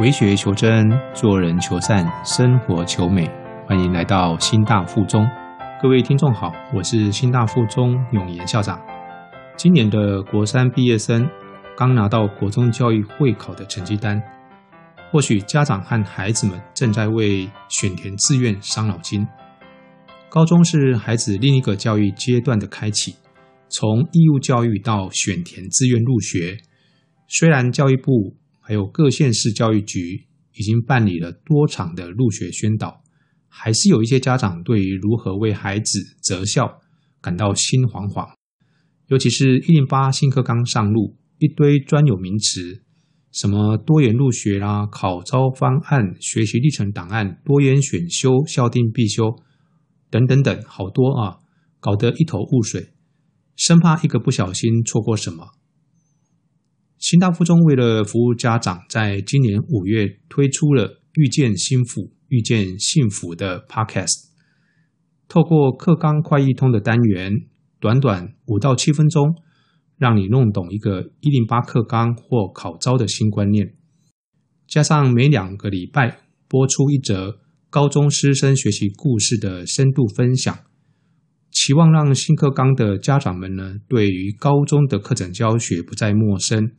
为学求真，做人求善，生活求美。欢迎来到新大附中，各位听众好，我是新大附中永言校长。今年的国三毕业生刚拿到国中教育会考的成绩单，或许家长和孩子们正在为选填志愿伤脑筋。高中是孩子另一个教育阶段的开启，从义务教育到选填志愿入学，虽然教育部。还有各县市教育局已经办理了多场的入学宣导，还是有一些家长对于如何为孩子择校感到心惶惶。尤其是一零八新课纲上路，一堆专有名词，什么多元入学啦、考招方案、学习历程档案、多元选修、校定必修等等等，好多啊，搞得一头雾水，生怕一个不小心错过什么。新大附中为了服务家长，在今年五月推出了“遇见幸福，遇见幸福”的 Podcast。透过课纲快易通的单元，短短五到七分钟，让你弄懂一个一零八课纲或考招的新观念。加上每两个礼拜播出一则高中师生学习故事的深度分享，期望让新课纲的家长们呢，对于高中的课程教学不再陌生。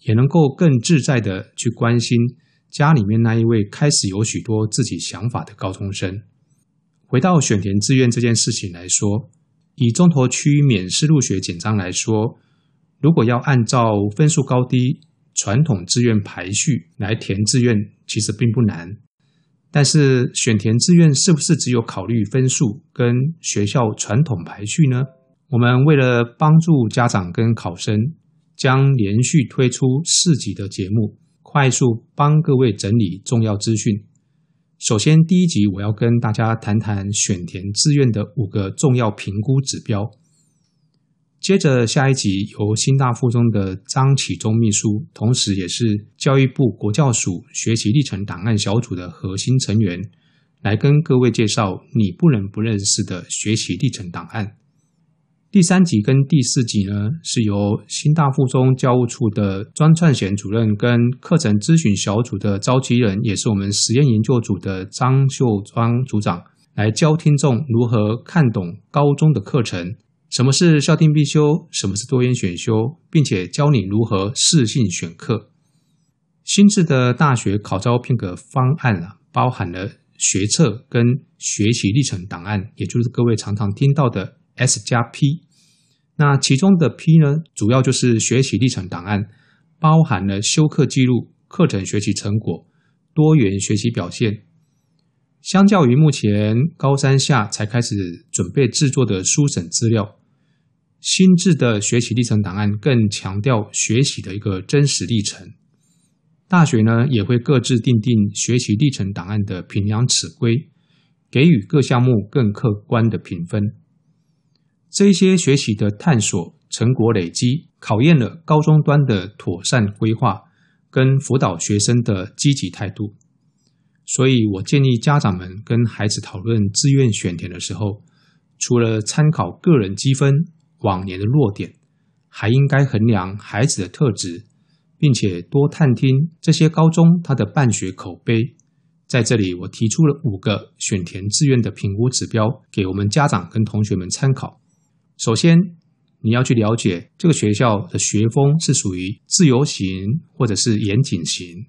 也能够更自在的去关心家里面那一位开始有许多自己想法的高中生。回到选填志愿这件事情来说，以中投区免试入学简章来说，如果要按照分数高低传统志愿排序来填志愿，其实并不难。但是选填志愿是不是只有考虑分数跟学校传统排序呢？我们为了帮助家长跟考生。将连续推出四集的节目，快速帮各位整理重要资讯。首先，第一集我要跟大家谈谈选填志愿的五个重要评估指标。接着，下一集由新大附中的张启忠秘书，同时也是教育部国教署学习历程档案小组的核心成员，来跟各位介绍你不能不认识的学习历程档案。第三集跟第四集呢，是由新大附中教务处的专串贤主任跟课程咨询小组的召集人，也是我们实验研究组的张秀庄组长，来教听众如何看懂高中的课程，什么是校定必修，什么是多元选修，并且教你如何适性选课。新制的大学考招聘格方案啊，包含了学测跟学习历程档案，也就是各位常常听到的 S 加 P。那其中的 P 呢，主要就是学习历程档案，包含了修课记录、课程学习成果、多元学习表现。相较于目前高三下才开始准备制作的书审资料，新制的学习历程档案更强调学习的一个真实历程。大学呢也会各自定定学习历程档案的评量尺规，给予各项目更客观的评分。这一些学习的探索成果累积，考验了高中端的妥善规划跟辅导学生的积极态度。所以我建议家长们跟孩子讨论志愿选填的时候，除了参考个人积分、往年的弱点，还应该衡量孩子的特质，并且多探听这些高中他的办学口碑。在这里，我提出了五个选填志愿的评估指标，给我们家长跟同学们参考。首先，你要去了解这个学校的学风是属于自由型或者是严谨型。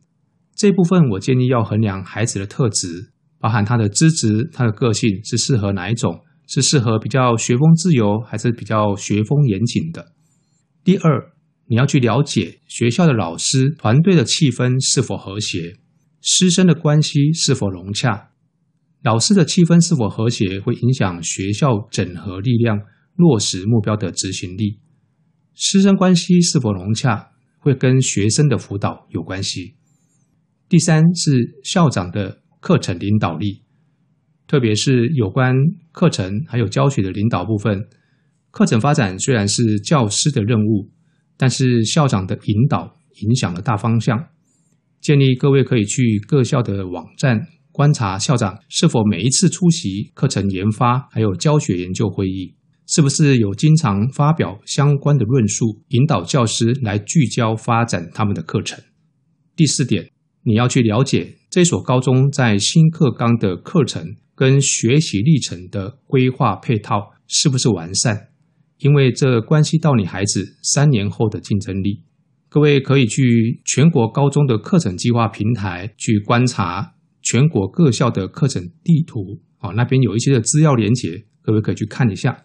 这部分我建议要衡量孩子的特质，包含他的资质、他的个性是适合哪一种，是适合比较学风自由，还是比较学风严谨的。第二，你要去了解学校的老师团队的气氛是否和谐，师生的关系是否融洽。老师的气氛是否和谐，会影响学校整合力量。落实目标的执行力，师生关系是否融洽，会跟学生的辅导有关系。第三是校长的课程领导力，特别是有关课程还有教学的领导部分。课程发展虽然是教师的任务，但是校长的引导影响了大方向。建议各位可以去各校的网站观察校长是否每一次出席课程研发还有教学研究会议。是不是有经常发表相关的论述，引导教师来聚焦发展他们的课程？第四点，你要去了解这所高中在新课纲的课程跟学习历程的规划配套是不是完善，因为这关系到你孩子三年后的竞争力。各位可以去全国高中的课程计划平台去观察全国各校的课程地图，啊，那边有一些的资料连结，各位可以去看一下。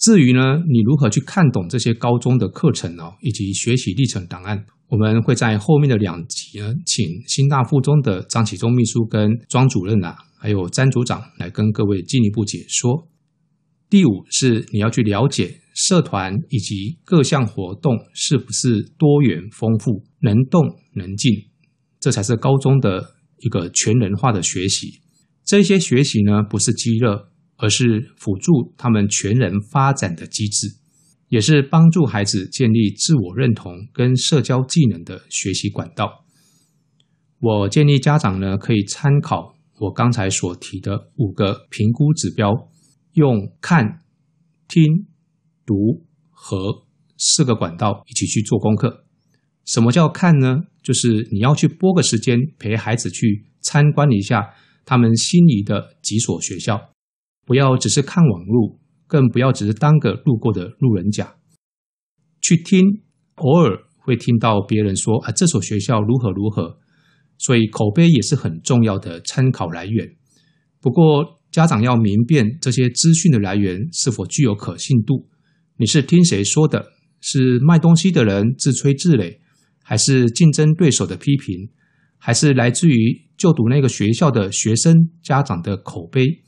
至于呢，你如何去看懂这些高中的课程哦，以及学习历程档案，我们会在后面的两集呢，请新大附中的张启忠秘书跟庄主任啊，还有詹组长来跟各位进一步解说。第五是你要去了解。社团以及各项活动是不是多元丰富、能动能静？这才是高中的一个全人化的学习。这些学习呢，不是积乐，而是辅助他们全人发展的机制，也是帮助孩子建立自我认同跟社交技能的学习管道。我建议家长呢，可以参考我刚才所提的五个评估指标，用看、听。读和四个管道一起去做功课。什么叫看呢？就是你要去拨个时间陪孩子去参观一下他们心仪的几所学校，不要只是看网路，更不要只是当个路过的路人甲。去听，偶尔会听到别人说啊，这所学校如何如何，所以口碑也是很重要的参考来源。不过家长要明辨这些资讯的来源是否具有可信度。你是听谁说的？是卖东西的人自吹自擂，还是竞争对手的批评，还是来自于就读那个学校的学生家长的口碑？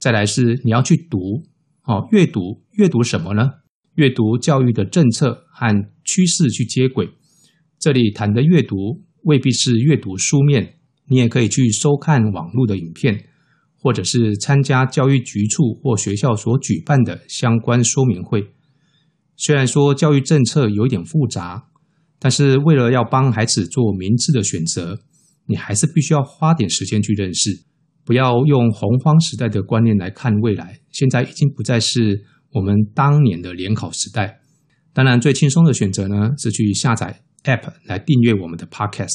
再来是你要去读哦，阅读阅读什么呢？阅读教育的政策和趋势去接轨。这里谈的阅读未必是阅读书面，你也可以去收看网络的影片。或者是参加教育局处或学校所举办的相关说明会。虽然说教育政策有点复杂，但是为了要帮孩子做明智的选择，你还是必须要花点时间去认识。不要用洪荒时代的观念来看未来，现在已经不再是我们当年的联考时代。当然，最轻松的选择呢是去下载 App 来订阅我们的 Podcast，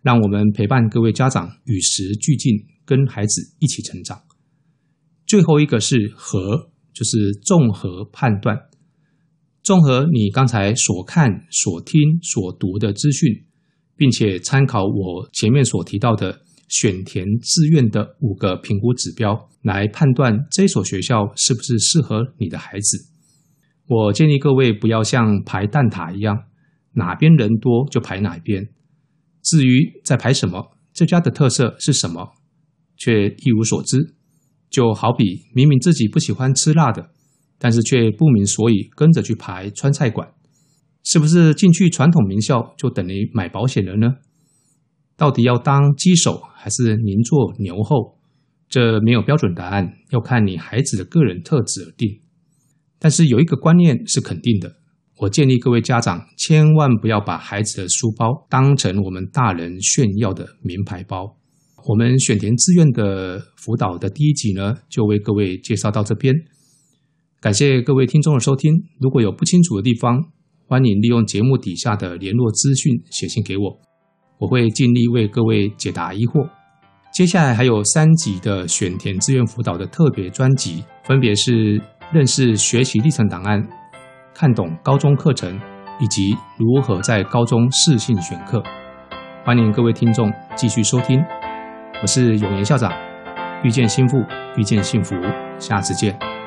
让我们陪伴各位家长与时俱进。跟孩子一起成长。最后一个是和，就是综合判断，综合你刚才所看、所听、所读的资讯，并且参考我前面所提到的选填志愿的五个评估指标，来判断这所学校是不是适合你的孩子。我建议各位不要像排蛋挞一样，哪边人多就排哪边。至于在排什么，这家的特色是什么？却一无所知，就好比明明自己不喜欢吃辣的，但是却不明所以跟着去排川菜馆，是不是进去传统名校就等于买保险了呢？到底要当鸡手还是您做牛后？这没有标准答案，要看你孩子的个人特质而定。但是有一个观念是肯定的，我建议各位家长千万不要把孩子的书包当成我们大人炫耀的名牌包。我们选填志愿的辅导的第一集呢，就为各位介绍到这边。感谢各位听众的收听。如果有不清楚的地方，欢迎利用节目底下的联络资讯写信给我，我会尽力为各位解答疑惑。接下来还有三集的选填志愿辅导的特别专辑，分别是认识学习历程档案、看懂高中课程，以及如何在高中适性选课。欢迎各位听众继续收听。我是永言校长，遇见幸福，遇见幸福，下次见。